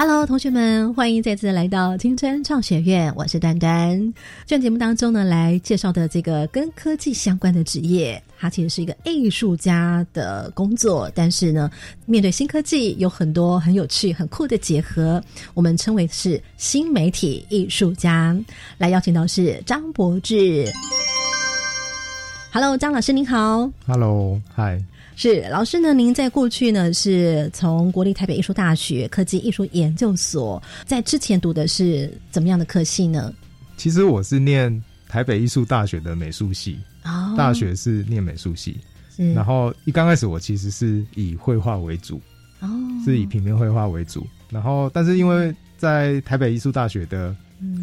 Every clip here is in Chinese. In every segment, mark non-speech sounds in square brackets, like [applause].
Hello，同学们，欢迎再次来到青春创学院，我是端端。这节目当中呢，来介绍的这个跟科技相关的职业，它其实是一个艺术家的工作，但是呢，面对新科技，有很多很有趣、很酷的结合，我们称为是新媒体艺术家。来邀请到是张博志。Hello，张老师您好。Hello，嗨。是老师呢？您在过去呢是从国立台北艺术大学科技艺术研究所，在之前读的是怎么样的科系呢？其实我是念台北艺术大学的美术系，哦，大学是念美术系，然后一刚开始我其实是以绘画为主，哦，是以平面绘画为主，然后但是因为在台北艺术大学的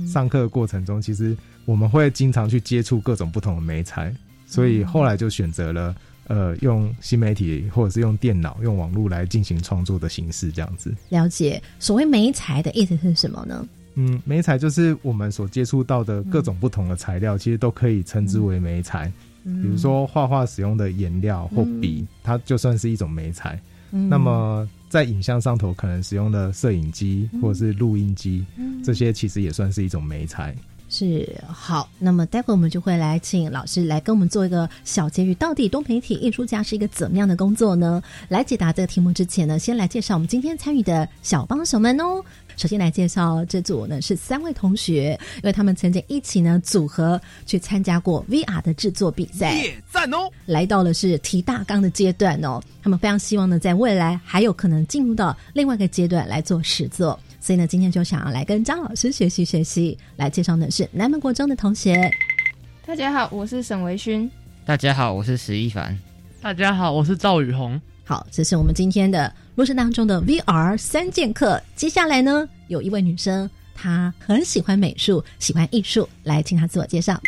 上课过程中，其实我们会经常去接触各种不同的媒材，所以后来就选择了。呃，用新媒体或者是用电脑、用网络来进行创作的形式，这样子。了解，所谓媒材的意思是什么呢？嗯，媒材就是我们所接触到的各种不同的材料，其实都可以称之为媒材。比如说画画使用的颜料或笔，它就算是一种媒材。那么在影像上头可能使用的摄影机或者是录音机，这些其实也算是一种媒材。是好，那么待会我们就会来请老师来跟我们做一个小结语。到底多媒体艺术家是一个怎么样的工作呢？来解答这个题目之前呢，先来介绍我们今天参与的小帮手们哦。首先来介绍这组呢是三位同学，因为他们曾经一起呢组合去参加过 VR 的制作比赛，赞哦！来到了是提大纲的阶段哦，他们非常希望呢在未来还有可能进入到另外一个阶段来做实作。所以呢，今天就想要来跟张老师学习学习，来介绍的是南门国中的同学。大家好，我是沈维勋。大家好，我是石一凡。大家好，我是赵宇红。好，这是我们今天的录制当中的 VR 三剑客。接下来呢，有一位女生，她很喜欢美术，喜欢艺术，来请她自我介绍。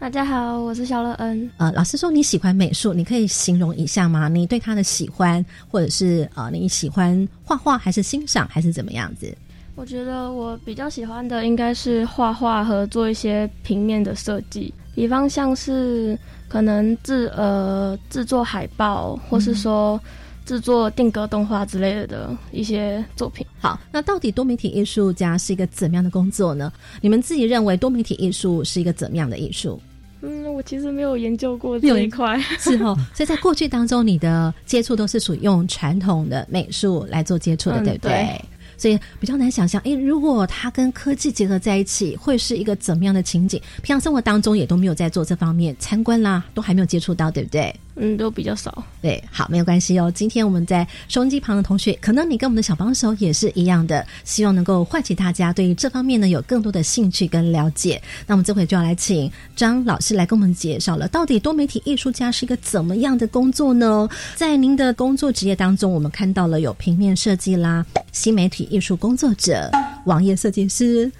大家好，我是肖乐恩。呃，老师说你喜欢美术，你可以形容一下吗？你对他的喜欢，或者是呃，你喜欢画画，还是欣赏，还是怎么样子？我觉得我比较喜欢的应该是画画和做一些平面的设计，比方像是可能制呃制作海报，或是说制作定格动画之类的的一些作品。好，那到底多媒体艺术家是一个怎么样的工作呢？你们自己认为多媒体艺术是一个怎么样的艺术？嗯，我其实没有研究过这一块，[laughs] 是哦。所以在过去当中，你的接触都是属于用传统的美术来做接触的，对不对？所以比较难想象，哎，如果它跟科技结合在一起，会是一个怎么样的情景？平常生活当中也都没有在做这方面参观啦，都还没有接触到，对不对？嗯，都比较少。对，好，没有关系哦。今天我们在收音机旁的同学，可能你跟我们的小帮手也是一样的，希望能够唤起大家对于这方面呢有更多的兴趣跟了解。那我们这回就要来请张老师来跟我们介绍了，到底多媒体艺术家是一个怎么样的工作呢？在您的工作职业当中，我们看到了有平面设计啦、新媒体艺术工作者、网页设计师。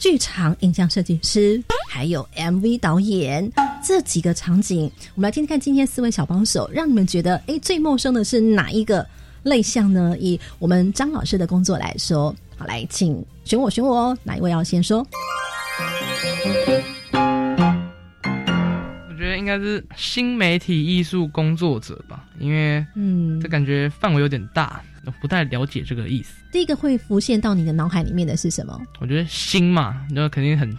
剧场影像设计师，还有 MV 导演这几个场景，我们来听听看今天四位小帮手，让你们觉得哎最陌生的是哪一个类项呢？以我们张老师的工作来说，好来，请选我选我哦，哪一位要先说？我觉得应该是新媒体艺术工作者吧，因为嗯，这感觉范围有点大。不太了解这个意思。第一个会浮现到你的脑海里面的是什么？我觉得新嘛，那肯定很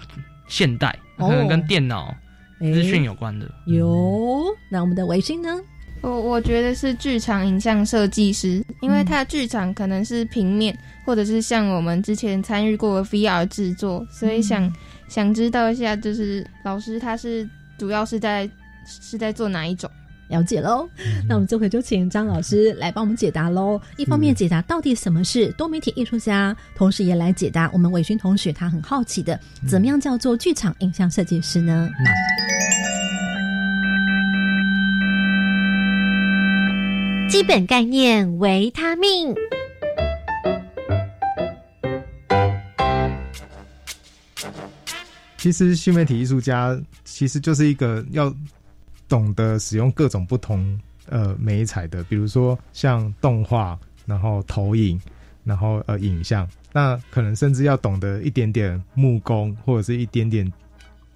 现代，可能跟电脑资讯有关的。有，那我们的维新呢？我我觉得是剧场影像设计师，因为他的剧场可能是平面，或者是像我们之前参与过的 VR 制作，所以想想知道一下，就是老师他是主要是在是在做哪一种？了解喽，那我们这回就请张老师来帮我们解答喽。一方面解答到底什么是多媒体艺术家，同时也来解答我们伟勋同学他很好奇的，怎么样叫做剧场影像设计师呢？基本概念：维他命。其实新媒体艺术家其实就是一个要懂得使用各种不同呃美彩的，比如说像动画，然后投影，然后呃影像，那可能甚至要懂得一点点木工或者是一点点。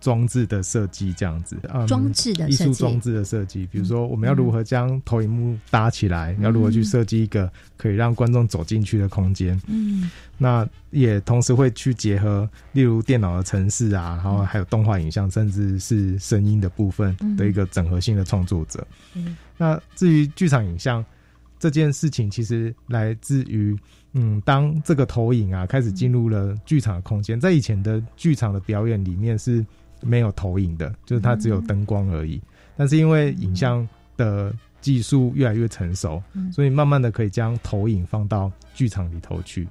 装置的设计这样子，装置的艺术装置的设计，比如说我们要如何将投影幕搭起来，要如何去设计一个可以让观众走进去的空间。嗯，那也同时会去结合，例如电脑的程式啊，然后还有动画影像，甚至是声音的部分的一个整合性的创作者。嗯，那至于剧场影像这件事情，其实来自于，嗯，当这个投影啊开始进入了剧场的空间，在以前的剧场的表演里面是。没有投影的，就是它只有灯光而已。但是因为影像的技术越来越成熟，所以慢慢的可以将投影放到剧场里头去，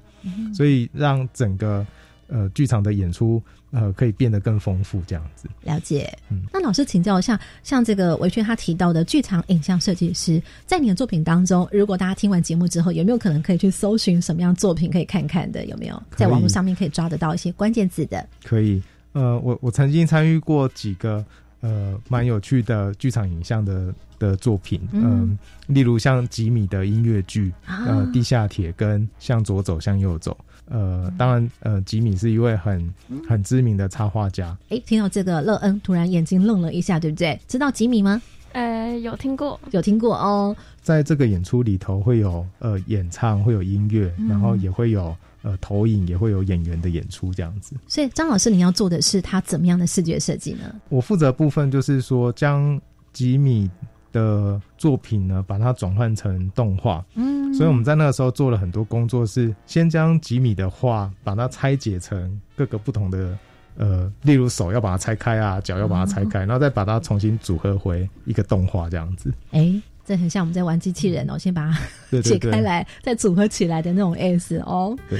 所以让整个呃剧场的演出呃可以变得更丰富。这样子了解。嗯，那老师请教一下，像这个维轩他提到的剧场影像设计师，在你的作品当中，如果大家听完节目之后，有没有可能可以去搜寻什么样作品可以看看的？有没有在网络上面可以抓得到一些关键字的？可以。呃，我我曾经参与过几个呃蛮有趣的剧场影像的的作品，嗯，例如像吉米的音乐剧，呃，地下铁跟向左走向右走，呃，当然呃，吉米是一位很很知名的插画家。哎，听到这个乐恩突然眼睛愣了一下，对不对？知道吉米吗？呃，有听过，有听过哦。在这个演出里头会有呃演唱，会有音乐，然后也会有。呃，投影也会有演员的演出这样子，所以张老师，你要做的是他怎么样的视觉设计呢？我负责部分就是说，将吉米的作品呢，把它转换成动画。嗯，所以我们在那个时候做了很多工作，是先将吉米的画把它拆解成各个不同的，呃，例如手要把它拆开啊，脚要把它拆开，然后再把它重新组合回一个动画这样子。哎。这很像我们在玩机器人哦，先把它解开来，再组合起来的那种 S 哦。对。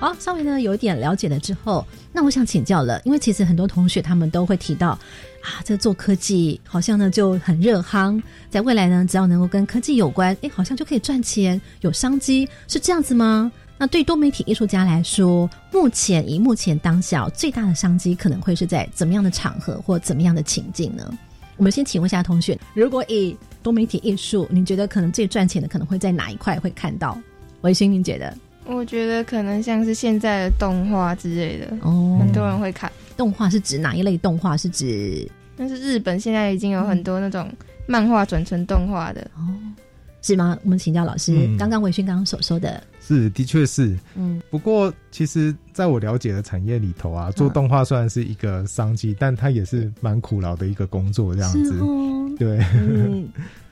好，稍微呢有一点了解了之后，那我想请教了，因为其实很多同学他们都会提到啊，这做科技好像呢就很热夯，在未来呢只要能够跟科技有关，哎，好像就可以赚钱，有商机，是这样子吗？那对多媒体艺术家来说，目前以目前当下最大的商机可能会是在怎么样的场合或怎么样的情境呢？我们先请问一下同学，如果以多媒体艺术，你觉得可能最赚钱的可能会在哪一块会看到？维新，你觉得？我觉得可能像是现在的动画之类的，哦，很多人会看。动画是指哪一类动画？是指？但是日本现在已经有很多那种漫画转成动画的哦，是吗？我们请教老师，刚刚维勋刚刚所说的。是，的确是。嗯，不过其实，在我了解的产业里头啊，做动画虽然是一个商机，但它也是蛮苦劳的一个工作，这样子。对，嗯，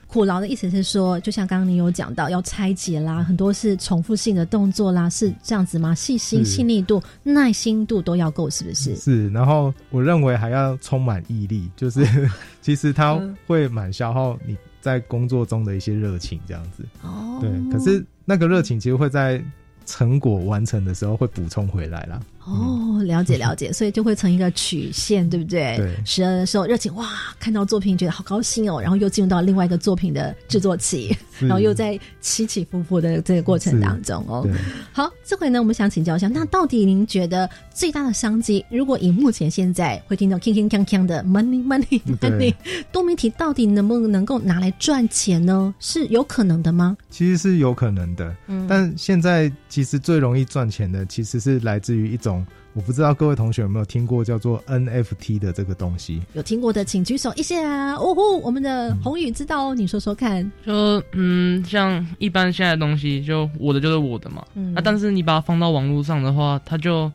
苦劳的意思是说，就像刚刚你有讲到，要拆解啦，很多是重复性的动作啦，是这样子吗？细心、细腻度、耐心度都要够，是不是？是。然后我认为还要充满毅力，就是 [laughs] 其实它会蛮消耗你在工作中的一些热情，这样子。哦。对，可是。那个热情其实会在成果完成的时候会补充回来了。哦，了解了解，[laughs] 所以就会成一个曲线，对不对？对。时而的时候热情，哇，看到作品觉得好高兴哦，然后又进入到另外一个作品的制作期，然后又在起起伏伏的这个过程当中哦。好，这回呢，我们想请教一下，那到底您觉得最大的商机，如果以目前现在会听到铿铿锵锵的 money money [laughs] money，多媒体到底能不能够拿来赚钱呢？是有可能的吗？其实是有可能的，嗯，但现在其实最容易赚钱的，其实是来自于一种。我不知道各位同学有没有听过叫做 NFT 的这个东西？有听过的请举手一下。哦呼，我们的宏宇知道哦，你说说看。就嗯，像一般现在的东西，就我的就是我的嘛。嗯。啊，但是你把它放到网络上的话，它就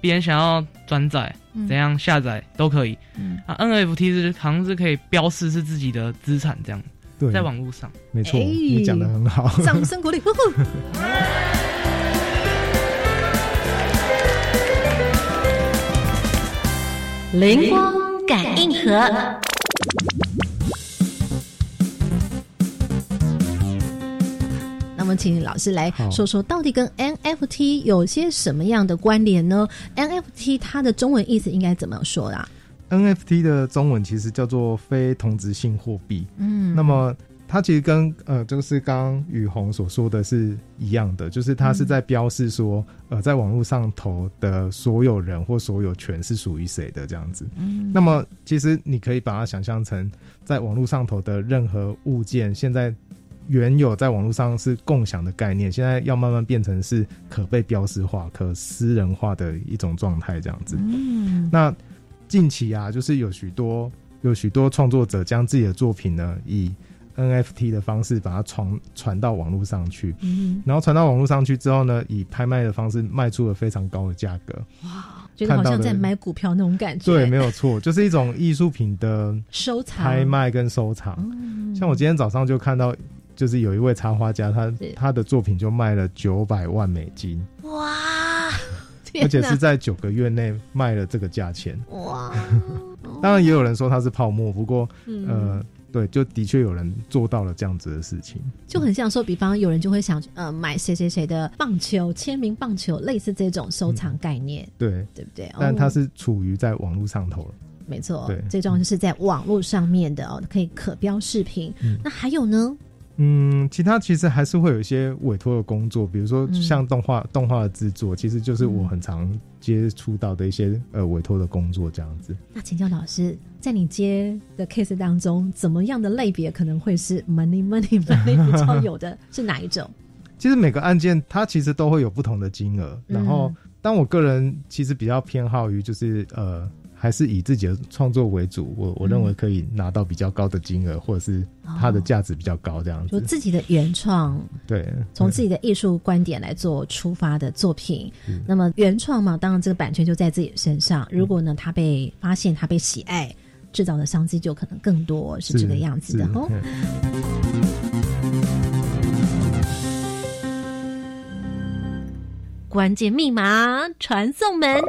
别人想要转载、怎样下载都可以。嗯。啊，NFT 是好像是可以标示是自己的资产这样。对。在网络上，没错，你讲的很好。掌声鼓励！呼呼。[laughs] 灵光感应盒。那么，请老师来说说，到底跟 NFT 有些什么样的关联呢？NFT 它的中文意思应该怎么说啦？NFT 的中文其实叫做非同质性货币。嗯，那么它其实跟呃，就是刚刚雨虹所说的是一样的，就是它是在标示说，呃，在网络上投的所有人或所有权是属于谁的这样子。嗯，那么其实你可以把它想象成，在网络上投的任何物件，现在原有在网络上是共享的概念，现在要慢慢变成是可被标识化、可私人化的一种状态这样子。嗯，那。近期啊，就是有许多有许多创作者将自己的作品呢，以 NFT 的方式把它传传到网络上去，嗯，然后传到网络上去之后呢，以拍卖的方式卖出了非常高的价格，哇，觉得好像在买股票那种感觉，对，没有错，就是一种艺术品的收藏、拍卖跟收藏。像我今天早上就看到，就是有一位插画家，他他的作品就卖了九百万美金，哇。而且是在九个月内卖了这个价钱。哇！[laughs] 当然也有人说它是泡沫，不过呃，对，就的确有人做到了这样子的事情，就很像说，比方有人就会想呃买谁谁谁的棒球签名棒球，类似这种收藏概念，对对不对？但它是处于在网络上头了，没错，最重要就是在网络上面的哦，可以可标视频。那还有呢？嗯，其他其实还是会有一些委托的工作，比如说像动画动画的制作，其实就是我很常接触到的一些呃委托的工作这样子。那请教老师，在你接的 case 当中，怎么样的类别可能会是 money money money [laughs] 比较有的是哪一种？其实每个案件它其实都会有不同的金额，然后当我个人其实比较偏好于就是呃。还是以自己的创作为主，我我认为可以拿到比较高的金额，或者是它的价值比较高这样子。就自己的原创，对，从自己的艺术观点来做出发的作品。那么原创嘛，当然这个版权就在自己身上。如果呢，它被发现，它被喜爱，制造的商机就可能更多，是这个样子的哦。关键密码传送门。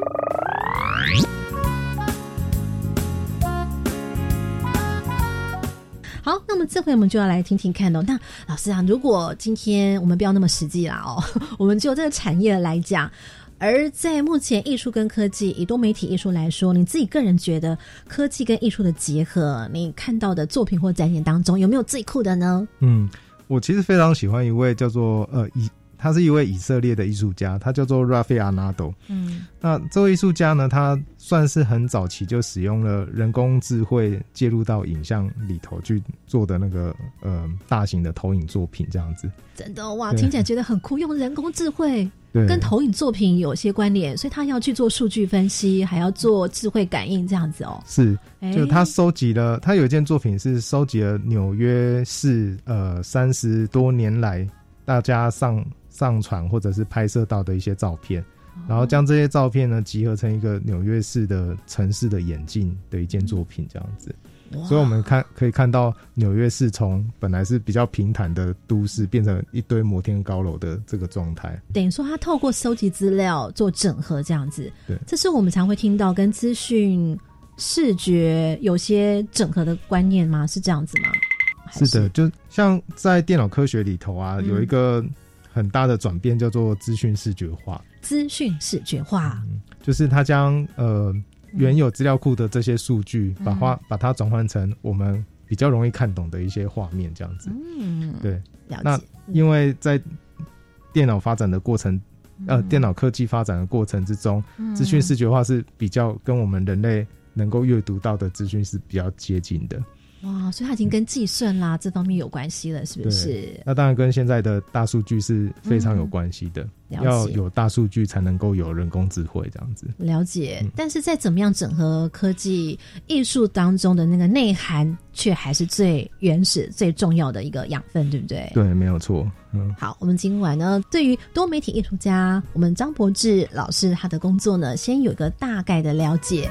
这回我们就要来听听看哦。那老师啊，如果今天我们不要那么实际啦哦，[laughs] 我们就这个产业来讲，而在目前艺术跟科技，以多媒体艺术来说，你自己个人觉得科技跟艺术的结合，你看到的作品或展演当中，有没有最酷的呢？嗯，我其实非常喜欢一位叫做呃以。他是一位以色列的艺术家，他叫做 Rafael Nado。嗯，那这位艺术家呢，他算是很早期就使用了人工智慧介入到影像里头去做的那个呃大型的投影作品，这样子。真的哇，听起来觉得很酷，用人工智慧跟投影作品有些关联，所以他要去做数据分析，还要做智慧感应这样子哦。是，就他收集了，他有一件作品是收集了纽约市呃三十多年来大家上。上传或者是拍摄到的一些照片，然后将这些照片呢集合成一个纽约市的城市的眼镜的一件作品，这样子。所以我们看可以看到纽约市从本来是比较平坦的都市，变成一堆摩天高楼的这个状态。等于说，他透过收集资料做整合，这样子。对，这是我们常会听到跟资讯视觉有些整合的观念吗？是这样子吗？是的，就像在电脑科学里头啊，有一个。很大的转变叫做资讯视觉化。资讯视觉化，就是它将呃原有资料库的这些数据，把画把它转换成我们比较容易看懂的一些画面，这样子。嗯，对。那因为在电脑发展的过程，呃，电脑科技发展的过程之中，资讯视觉化是比较跟我们人类能够阅读到的资讯是比较接近的。哇，所以它已经跟计算啦这方面有关系了，是不是？那当然跟现在的大数据是非常有关系的。要有大数据才能够有人工智慧这样子。了解，但是在怎么样整合科技艺术当中的那个内涵，却还是最原始、最重要的一个养分，对不对？对，没有错。嗯，好，我们今晚呢，对于多媒体艺术家，我们张博志老师他的工作呢，先有一个大概的了解。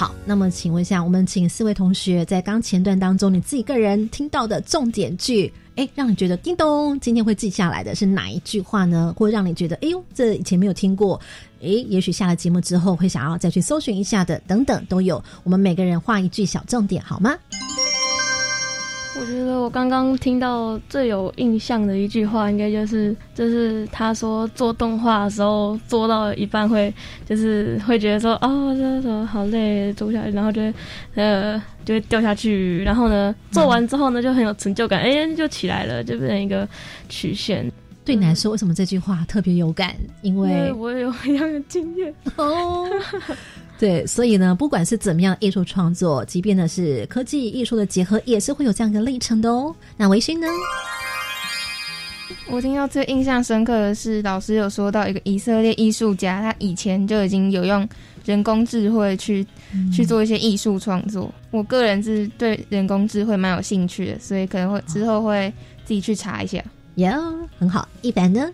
好，那么请问一下，我们请四位同学在刚前段当中，你自己个人听到的重点句，哎，让你觉得叮咚，今天会记下来的是哪一句话呢？或让你觉得，哎呦，这以前没有听过，哎，也许下了节目之后会想要再去搜寻一下的，等等都有。我们每个人画一句小重点，好吗？我觉得我刚刚听到最有印象的一句话，应该就是就是他说做动画的时候做到一半会就是会觉得说哦这什么好累，做不下去，然后就呃就会掉下去，然后呢做完之后呢就很有成就感，哎就起来了，就变成一个曲线。对你来说，为什么这句话特别有感？因为我有一样的经验哦。对，所以呢，不管是怎么样艺术创作，即便呢是科技艺术的结合，也是会有这样一个历程的哦。那维勋呢？我听到最印象深刻的是，老师有说到一个以色列艺术家，他以前就已经有用人工智慧去去做一些艺术创作。我个人是对人工智慧蛮有兴趣的，所以可能会之后会自己去查一下。有很好，一凡呢？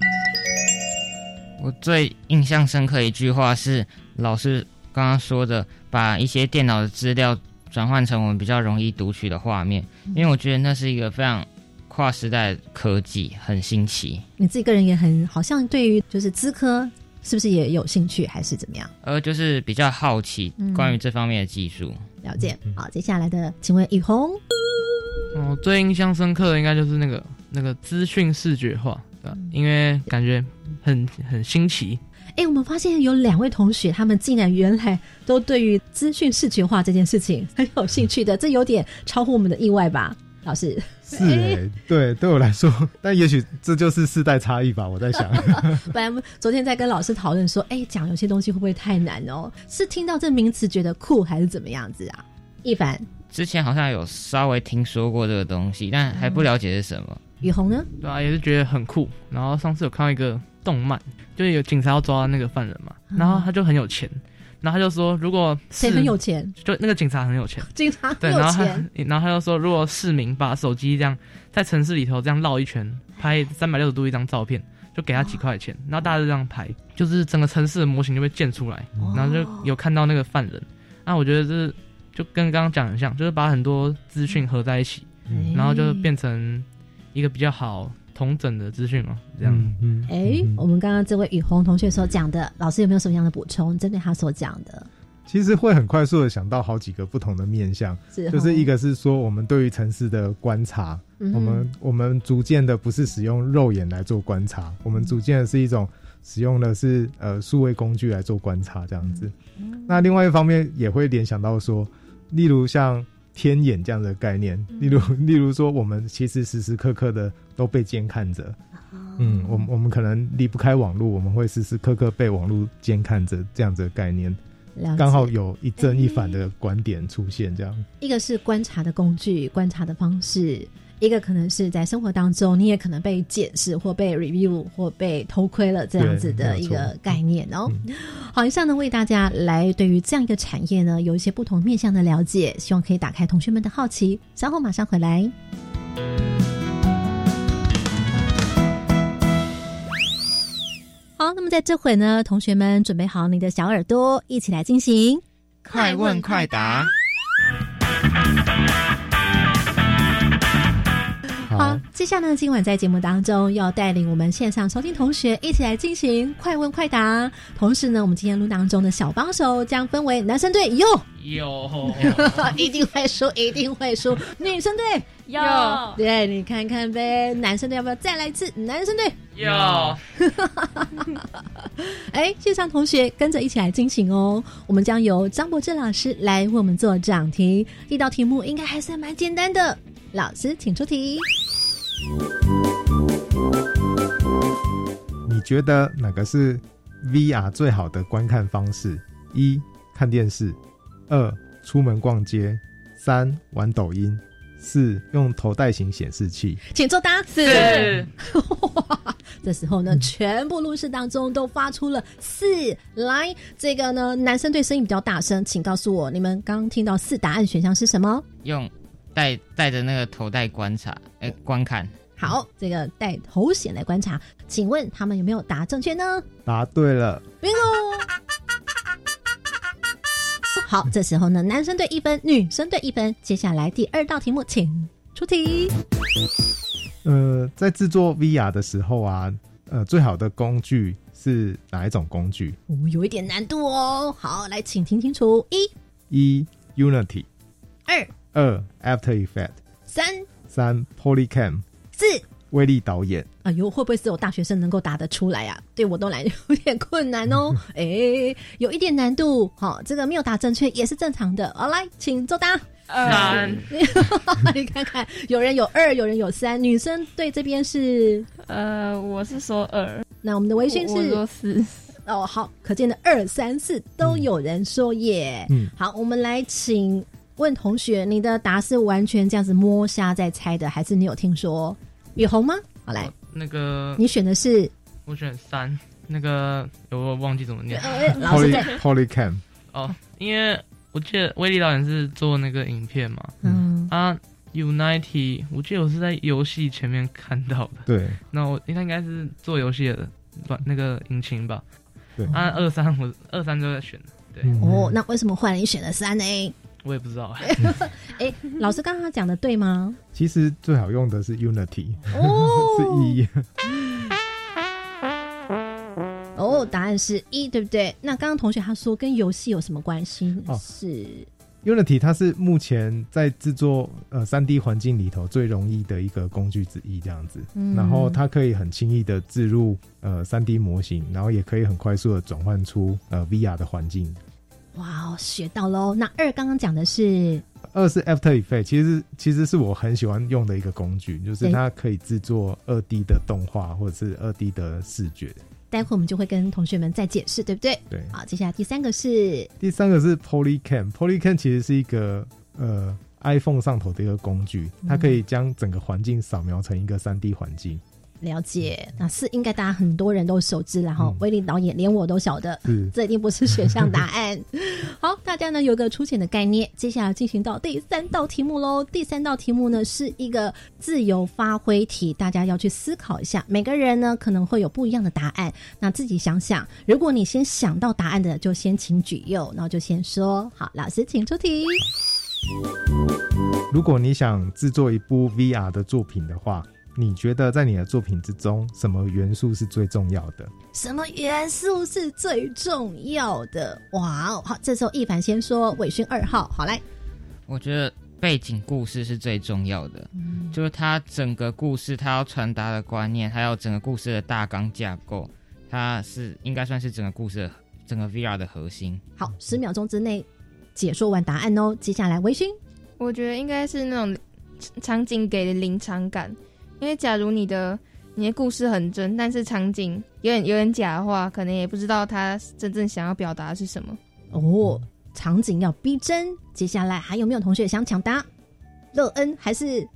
我最印象深刻一句话是老师。刚刚说的，把一些电脑的资料转换成我们比较容易读取的画面，因为我觉得那是一个非常跨时代的科技，很新奇。你自己个人也很好像对于就是资科是不是也有兴趣，还是怎么样？呃，就是比较好奇关于这方面的技术了解。好，接下来的，请问雨虹。哦，最印象深刻的应该就是那个那个资讯视觉化，对吧？因为感觉很很新奇。哎，我们发现有两位同学，他们竟然原来都对于资讯视觉化这件事情很有兴趣的，这有点超乎我们的意外吧？老师 [laughs] 是哎，对，对我来说，但也许这就是世代差异吧。我在想，[laughs] 本来我们昨天在跟老师讨论说，哎，讲有些东西会不会太难哦？是听到这名词觉得酷，还是怎么样子啊？一凡之前好像有稍微听说过这个东西，但还不了解是什么。雨虹呢？对啊，也是觉得很酷。然后上次有看到一个动漫。就是有警察要抓那个犯人嘛，然后他就很有钱，然后他就说，如果谁很有钱，就那个警察很有钱，[laughs] 警察对，然后他，然后他就说，如果市民把手机这样在城市里头这样绕一圈，拍三百六十度一张照片，就给他几块钱，然后大家就这样拍，就是整个城市的模型就被建出来，然后就有看到那个犯人。那我觉得这就跟刚刚讲很像，就是把很多资讯合在一起，然后就变成一个比较好。同整的资讯嘛，这样。嗯哎，我们刚刚这位雨虹同学所讲的，老师有没有什么样的补充？针对他所讲的，其实会很快速的想到好几个不同的面向，就是一个是说我们对于城市的观察，我们我们逐渐的不是使用肉眼来做观察，我们逐渐的是一种使用的是呃数位工具来做观察这样子。那另外一方面也会联想到说，例如像。天眼这样的概念，例如，例如说，我们其实时时刻刻的都被监看着，嗯，我们我们可能离不开网络，我们会时时刻刻被网络监看着，这样子的概念，刚好有一正一反的观点出现，这样，一个是观察的工具，观察的方式。一个可能是在生活当中，你也可能被检视或被 review 或被偷窥了这样子的一个概念哦。好，以上呢为大家来对于这样一个产业呢有一些不同面向的了解，希望可以打开同学们的好奇。稍后马上回来。好，那么在这会呢，同学们准备好你的小耳朵，一起来进行快问快答。接下来呢，今晚在节目当中要带领我们线上收听同学一起来进行快问快答。同时呢，我们今天录当中的小帮手将分为男生队哟哟，[laughs] 一定会输，一定会输。女生队哟，对你看看呗，男生队要不要再来一次？男生队哟，[laughs] 哎，线上同学跟着一起来进行哦。我们将由张柏芝老师来为我们做讲题，一道题目应该还算蛮简单的。老师，请出题。你觉得哪个是 VR 最好的观看方式？一看电视，二出门逛街，三玩抖音，四用头戴型显示器。请作答。四。[laughs] 这时候呢，全部录室当中都发出了四。来，这个呢，男生对声音比较大声，请告诉我，你们刚听到四答案选项是什么？用带带着那个头戴观察，哎，观看。好，这个戴头显来观察，请问他们有没有答正确呢？答对了，bingo。[laughs] 好，这时候呢，男生队一分，女生队一分。接下来第二道题目，请出题。呃，在制作 VR 的时候啊，呃，最好的工具是哪一种工具？哦，有一点难度哦。好，来，请听清楚：一，一 Unity，二，二 After Effect，三。三 Polycam 四威力导演。哎呦，会不会是有大学生能够答得出来啊？对我都来有点困难哦。[laughs] 哎，有一点难度。好，这个没有答正确也是正常的。好，来，请作答。三，[laughs] 你看看，有人有二，有人有三。女生对这边是呃，我是说二。那我们的微信是说四。哦，好，可见的二三四都有人说耶。嗯，好，我们来请问同学，你的答是完全这样子摸瞎在猜的，还是你有听说？雨虹吗？好来，那个你选的是？我选三，那个我忘记怎么念。Polycam 哦，因为。我记得威利导演是做那个影片嘛，嗯。啊，Unity，我记得我是在游戏前面看到的，对，那我他应该是做游戏的，把那个引擎吧，对，啊二三我二三都在选，对，哦，那为什么后来你选了三呢？我也不知道，[laughs] 哎，老师刚刚讲的对吗？其实最好用的是 Unity，哦，[laughs] 是一。[laughs] 哦，答案是一，对不对？那刚刚同学他说跟游戏有什么关系？是 Unity，它是目前在制作呃三 D 环境里头最容易的一个工具之一，这样子。然后它可以很轻易的置入呃三 D 模型，然后也可以很快速的转换出呃 VR 的环境。哇哦，学到喽！那二刚刚讲的是二是 After Effects，其实其实是我很喜欢用的一个工具，就是它可以制作二 D 的动画或者是二 D 的视觉。待会我们就会跟同学们再解释，对不对？对。好，接下来第三个是第三个是 Polycam。Polycam 其实是一个呃 iPhone 上头的一个工具，它可以将整个环境扫描成一个三 D 环境。了解，那是应该大家很多人都熟知，然后威力导演连我都晓得，嗯这一定不是选项答案。[laughs] 好，大家呢有个粗浅的概念，接下来进行到第三道题目喽。第三道题目呢是一个自由发挥题，大家要去思考一下，每个人呢可能会有不一样的答案，那自己想想。如果你先想到答案的，就先请举右，然后就先说。好，老师请出题。如果你想制作一部 VR 的作品的话。你觉得在你的作品之中，什么元素是最重要的？什么元素是最重要的？哇哦！好，这时候一凡先说，伟勋二号，好来。我觉得背景故事是最重要的，就是它整个故事，它要传达的观念，还有整个故事的大纲架构，它是应该算是整个故事、整个 VR 的核心。好，十秒钟之内解说完答案哦。接下来，微醺，我觉得应该是那种场景给的临场感。因为假如你的你的故事很真，但是场景有点有点假的话，可能也不知道他真正想要表达的是什么。哦，场景要逼真。接下来还有没有同学想抢答？乐恩还是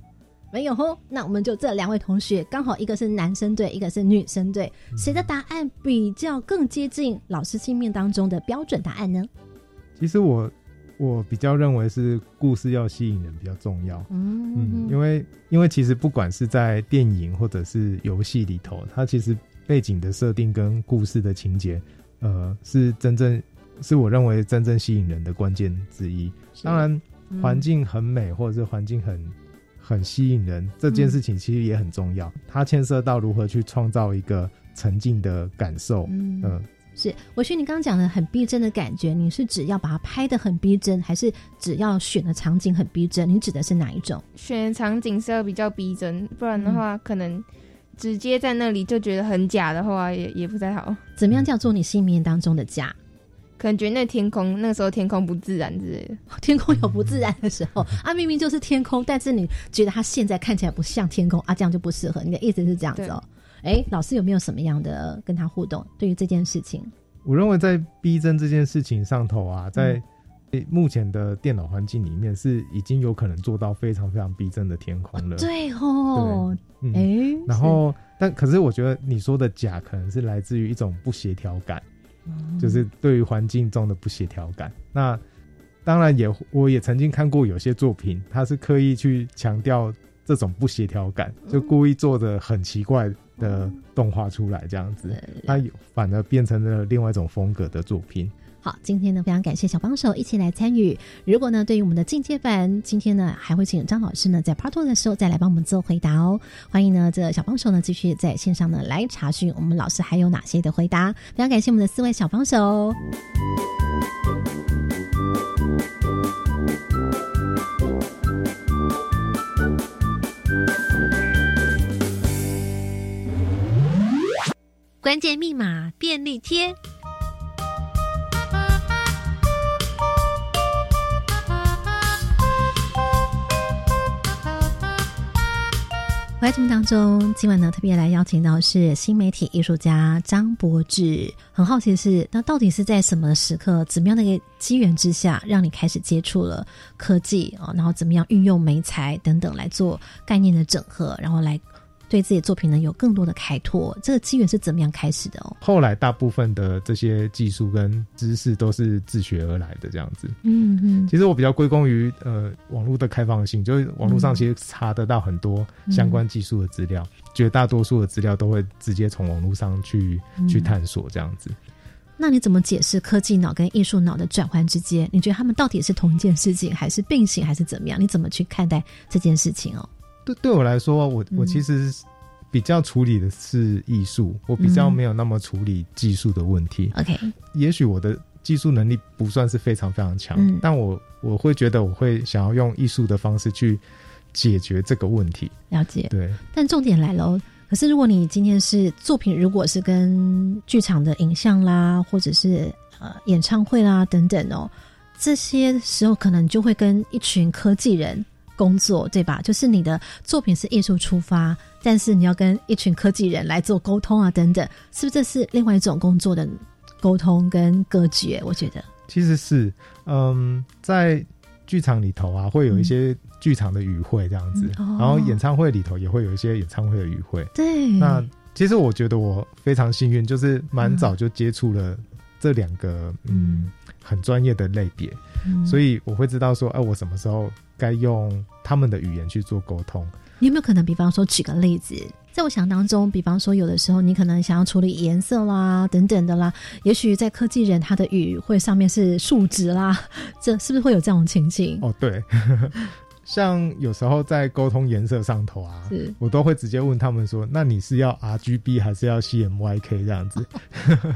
没有？吼，那我们就这两位同学，刚好一个是男生队，一个是女生队，谁的答案比较更接近老师心面当中的标准答案呢？其实我。我比较认为是故事要吸引人比较重要，嗯，因为因为其实不管是在电影或者是游戏里头，它其实背景的设定跟故事的情节，呃，是真正是我认为真正吸引人的关键之一。当然，环境很美或者是环境很很吸引人这件事情其实也很重要，它牵涉到如何去创造一个沉浸的感受，嗯。是，我觉得你刚刚讲的很逼真的感觉，你是只要把它拍的很逼真，还是只要选的场景很逼真？你指的是哪一种？选场景是要比较逼真，不然的话，可能直接在那里就觉得很假的话，也也不太好。怎么样叫做你心里面当中的假？可能觉得那天空那时候天空不自然之类的。天空有不自然的时候啊，明明就是天空，但是你觉得它现在看起来不像天空啊，这样就不适合。你的意思是这样子哦？哎，老师有没有什么样的跟他互动？对于这件事情，我认为在逼真这件事情上头啊，在目前的电脑环境里面是已经有可能做到非常非常逼真的天空了。对哦，对，哎，然后但可是我觉得你说的假可能是来自于一种不协调感，就是对于环境中的不协调感。那当然也我也曾经看过有些作品，他是刻意去强调这种不协调感，就故意做的很奇怪。的动画出来这样子，它反而变成了另外一种风格的作品。好，今天呢非常感谢小帮手一起来参与。如果呢对于我们的进阶版，今天呢还会请张老师呢在 Part Two 的时候再来帮我们做回答哦。欢迎呢这小帮手呢继续在线上呢来查询我们老师还有哪些的回答。非常感谢我们的四位小帮手。关键密码便利贴。我在节目当中，今晚呢特别来邀请到是新媒体艺术家张柏志。很好奇的是，那到底是在什么时刻、怎么样的一个机缘之下，让你开始接触了科技啊？然后怎么样运用媒材等等来做概念的整合，然后来。对自己的作品呢有更多的开拓，这个机缘是怎么样开始的哦？后来大部分的这些技术跟知识都是自学而来的，这样子。嗯嗯。其实我比较归功于呃网络的开放性，就是网络上其实查得到很多相关技术的资料，绝大多数的资料都会直接从网络上去去探索这样子。那你怎么解释科技脑跟艺术脑的转换之间？你觉得他们到底是同一件事情，还是并行，还是怎么样？你怎么去看待这件事情哦？对对我来说，我我其实比较处理的是艺术，我比较没有那么处理技术的问题。OK，也许我的技术能力不算是非常非常强，但我我会觉得我会想要用艺术的方式去解决这个问题。了解，对。但重点来了，可是如果你今天是作品，如果是跟剧场的影像啦，或者是呃演唱会啦等等哦，这些时候可能就会跟一群科技人。工作对吧？就是你的作品是艺术出发，但是你要跟一群科技人来做沟通啊，等等，是不是这是另外一种工作的沟通跟隔绝？我觉得其实是，嗯，在剧场里头啊，会有一些剧场的语汇这样子，然后演唱会里头也会有一些演唱会的语汇。对，那其实我觉得我非常幸运，就是蛮早就接触了这两个嗯很专业的类别，所以我会知道说，哎，我什么时候。该用他们的语言去做沟通。你有没有可能，比方说举个例子，在我想当中，比方说有的时候你可能想要处理颜色啦等等的啦，也许在科技人他的语会上面是数值啦，[laughs] 这是不是会有这种情形？哦，对，[laughs] 像有时候在沟通颜色上头啊，我都会直接问他们说：“那你是要 R G B 还是要 C M Y K 这样子？”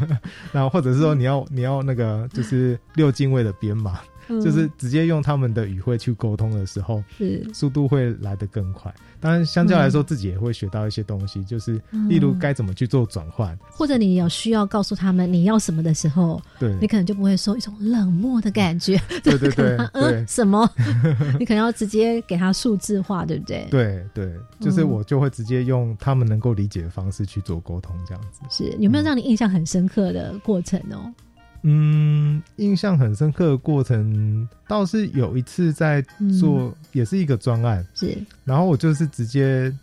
[laughs] 然后或者是说你要你要那个就是六进位的编码。就是直接用他们的语汇去沟通的时候，是速度会来得更快。当然，相较来说，自己也会学到一些东西，就是例如该怎么去做转换，或者你有需要告诉他们你要什么的时候，对你可能就不会说一种冷漠的感觉。对 [laughs] 对对，嗯，什么？[laughs] 你可能要直接给他数字化，对不对？对对，就是我就会直接用他们能够理解的方式去做沟通，这样子。是有没有让你印象很深刻的过程哦？嗯，印象很深刻的过程倒是有一次在做，也是一个专案，是。然后我就是直接，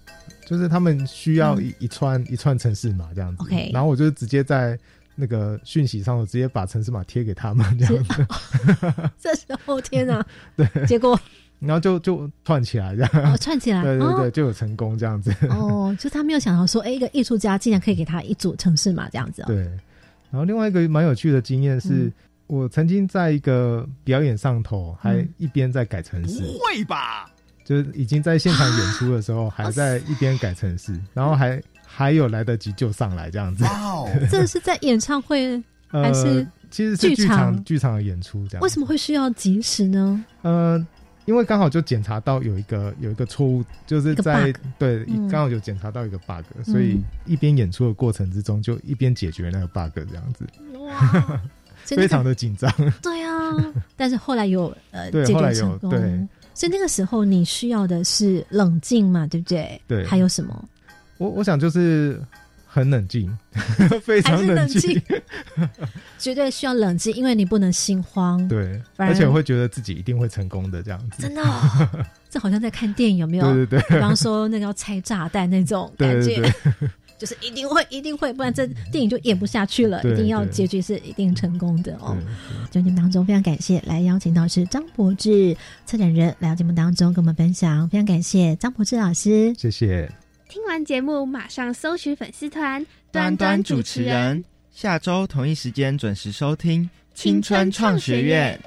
就是他们需要一一串一串城市码这样子，OK。然后我就直接在那个讯息上，我直接把城市码贴给他们这样子。[laughs] 这时候天哪，[laughs] 对，结果然后就就串起来这样，串起来，对对对，就有成功这样子。哦，就他没有想到说，哎，一个艺术家竟然可以给他一组城市码这样子。对。然后另外一个蛮有趣的经验是，我曾经在一个表演上头，还一边在改程式。不会吧？就是已经在现场演出的时候，还在一边改程式，然后还还有来得及就上来这样子。哇，[laughs] 这是在演唱会还是？其实是剧场剧场的演出这样。为什么会需要及时呢？呃。因为刚好就检查到有一个有一个错误，就是在对刚好有检查到一个 bug，所以一边演出的过程之中就一边解决那个 bug 这样子，哇，[laughs] 非常的紧张。对啊，但是后来有呃解决成功。对，所以那个时候你需要的是冷静嘛，对不对？对，还有什么？我我想就是。很冷静，[laughs] 非常冷静，[laughs] 绝对需要冷静，因为你不能心慌。对，而且我会觉得自己一定会成功的这样子。真的，[laughs] 这好像在看电影，有没有？对对对，比方说那个要拆炸弹那种感觉，就是一定会，一定会，不然这电影就演不下去了。一定要结局是一定成功的哦。节目当中非常感谢来邀请到是张柏志策展人来到节目当中跟我们分享，非常感谢张柏志老师，谢谢。听完节目，马上搜寻粉丝团端端主持人，下周同一时间准时收听青春创学院。